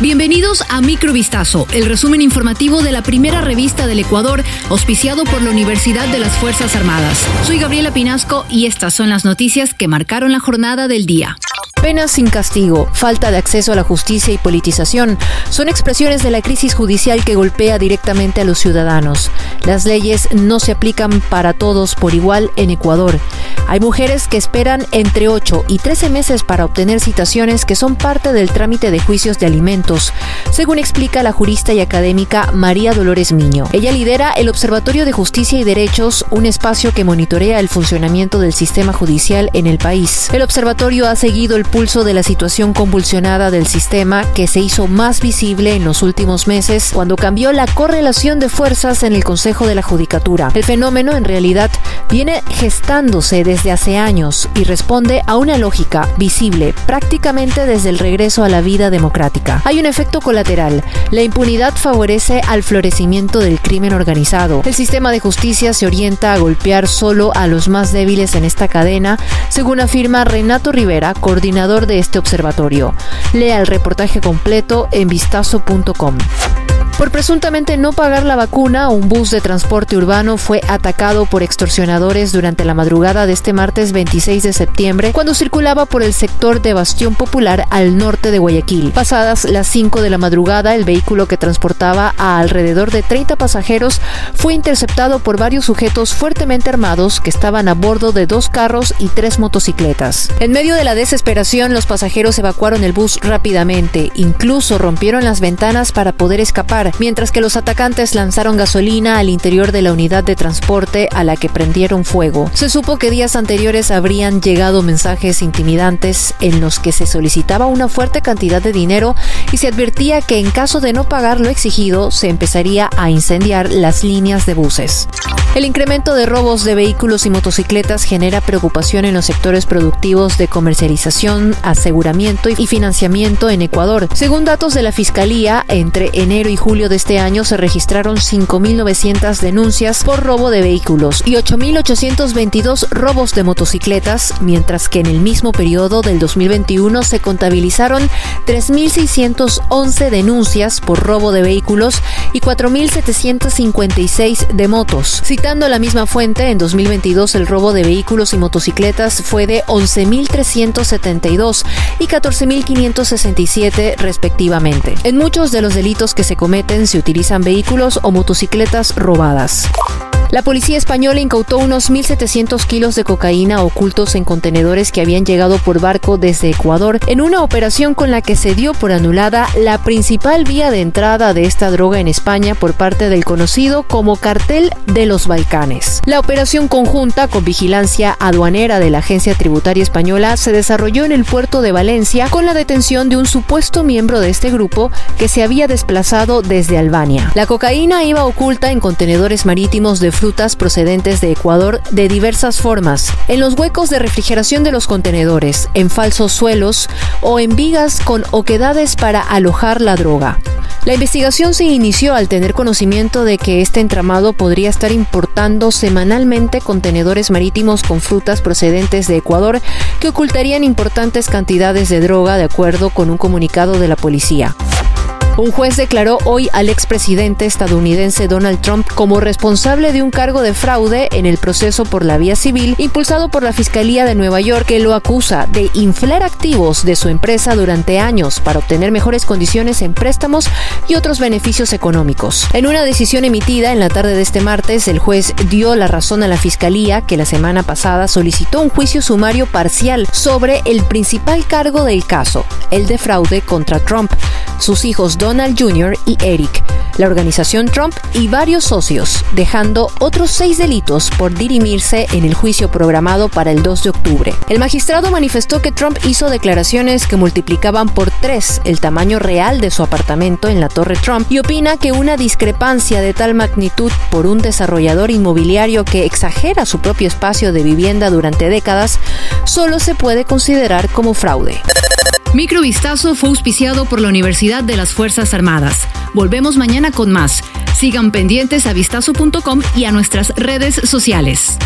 Bienvenidos a Microvistazo, el resumen informativo de la primera revista del Ecuador, auspiciado por la Universidad de las Fuerzas Armadas. Soy Gabriela Pinasco y estas son las noticias que marcaron la jornada del día. Penas sin castigo, falta de acceso a la justicia y politización son expresiones de la crisis judicial que golpea directamente a los ciudadanos. Las leyes no se aplican para todos por igual en Ecuador. Hay mujeres que esperan entre 8 y 13 meses para obtener citaciones que son parte del trámite de juicios de alimentos, según explica la jurista y académica María Dolores Miño. Ella lidera el Observatorio de Justicia y Derechos, un espacio que monitorea el funcionamiento del sistema judicial en el país. El observatorio ha seguido el pulso de la situación convulsionada del sistema que se hizo más visible en los últimos meses cuando cambió la correlación de fuerzas en el Consejo de la Judicatura. El fenómeno en realidad viene gestándose desde hace años y responde a una lógica visible prácticamente desde el regreso a la vida democrática. Hay un efecto colateral. La impunidad favorece al florecimiento del crimen organizado. El sistema de justicia se orienta a golpear solo a los más débiles en esta cadena, según afirma Renato Rivera, coordinador de este observatorio. Lea el reportaje completo en vistazo.com. Por presuntamente no pagar la vacuna, un bus de transporte urbano fue atacado por extorsionadores durante la madrugada de este martes 26 de septiembre, cuando circulaba por el sector de Bastión Popular al norte de Guayaquil. Pasadas las 5 de la madrugada, el vehículo que transportaba a alrededor de 30 pasajeros fue interceptado por varios sujetos fuertemente armados que estaban a bordo de dos carros y tres motocicletas. En medio de la desesperación, los pasajeros evacuaron el bus rápidamente, incluso rompieron las ventanas para poder escapar mientras que los atacantes lanzaron gasolina al interior de la unidad de transporte a la que prendieron fuego. Se supo que días anteriores habrían llegado mensajes intimidantes en los que se solicitaba una fuerte cantidad de dinero y se advertía que en caso de no pagar lo exigido se empezaría a incendiar las líneas de buses. El incremento de robos de vehículos y motocicletas genera preocupación en los sectores productivos de comercialización, aseguramiento y financiamiento en Ecuador. Según datos de la Fiscalía, entre enero y julio de este año se registraron 5.900 denuncias por robo de vehículos y 8.822 robos de motocicletas, mientras que en el mismo periodo del 2021 se contabilizaron 3.611 denuncias por robo de vehículos y 4.756 de motos. Citando la misma fuente, en 2022 el robo de vehículos y motocicletas fue de 11.372 y 14.567 respectivamente. En muchos de los delitos que se cometen se utilizan vehículos o motocicletas robadas. La policía española incautó unos 1.700 kilos de cocaína ocultos en contenedores que habían llegado por barco desde Ecuador en una operación con la que se dio por anulada la principal vía de entrada de esta droga en España por parte del conocido como Cartel de los Balcanes. La operación conjunta con vigilancia aduanera de la Agencia Tributaria Española se desarrolló en el puerto de Valencia con la detención de un supuesto miembro de este grupo que se había desplazado desde Albania. La cocaína iba oculta en contenedores marítimos de frutas procedentes de Ecuador de diversas formas, en los huecos de refrigeración de los contenedores, en falsos suelos o en vigas con oquedades para alojar la droga. La investigación se inició al tener conocimiento de que este entramado podría estar importando semanalmente contenedores marítimos con frutas procedentes de Ecuador que ocultarían importantes cantidades de droga de acuerdo con un comunicado de la policía. Un juez declaró hoy al expresidente estadounidense Donald Trump como responsable de un cargo de fraude en el proceso por la vía civil impulsado por la Fiscalía de Nueva York que lo acusa de inflar activos de su empresa durante años para obtener mejores condiciones en préstamos y otros beneficios económicos. En una decisión emitida en la tarde de este martes, el juez dio la razón a la Fiscalía que la semana pasada solicitó un juicio sumario parcial sobre el principal cargo del caso, el de fraude contra Trump, sus hijos Donald Jr. y Eric, la organización Trump y varios socios, dejando otros seis delitos por dirimirse en el juicio programado para el 2 de octubre. El magistrado manifestó que Trump hizo declaraciones que multiplicaban por tres el tamaño real de su apartamento en la Torre Trump y opina que una discrepancia de tal magnitud por un desarrollador inmobiliario que exagera su propio espacio de vivienda durante décadas solo se puede considerar como fraude. Microvistazo fue auspiciado por la Universidad de las Fuerzas Armadas. Volvemos mañana con más. Sigan pendientes a vistazo.com y a nuestras redes sociales.